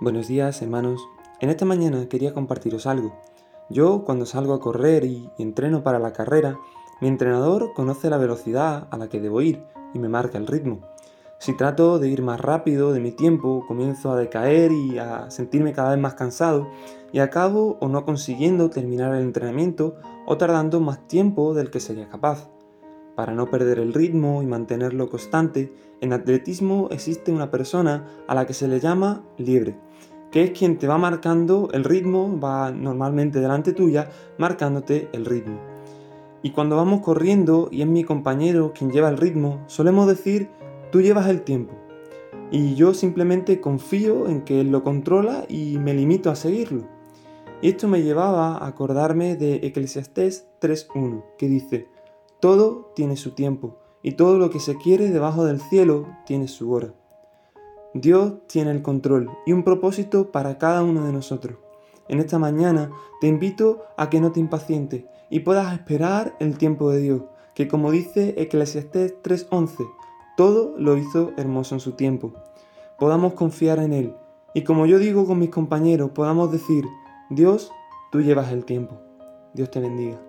Buenos días, hermanos. En esta mañana quería compartiros algo. Yo, cuando salgo a correr y, entreno para la carrera, mi entrenador conoce la velocidad a la que debo ir y me marca el ritmo. Si trato de ir más rápido de mi tiempo, comienzo a decaer y a sentirme cada vez más cansado y acabo o no consiguiendo terminar el entrenamiento o tardando más tiempo del que sería capaz. Para no perder el ritmo y mantenerlo constante, en atletismo existe una persona a la que se le llama liebre, que es quien te va marcando el ritmo, va normalmente delante tuya, marcándote el ritmo. Y cuando vamos corriendo y es mi compañero quien lleva el ritmo, solemos decir, tú llevas el tiempo. Y yo simplemente confío en que él lo controla y me limito a seguirlo. Y esto me llevaba a acordarme de Eclesiastés 3.1, que dice, todo tiene su tiempo, y todo lo que se quiere debajo del cielo tiene su hora. Dios tiene el control y un propósito para cada uno de nosotros. En esta mañana te invito a que no te impacientes y puedas esperar el tiempo de Dios, que como dice Eclesiastés 3:11, todo lo hizo hermoso en su tiempo. Podamos confiar en Él y como yo digo con mis compañeros, podamos decir, Dios, tú llevas el tiempo. Dios te bendiga.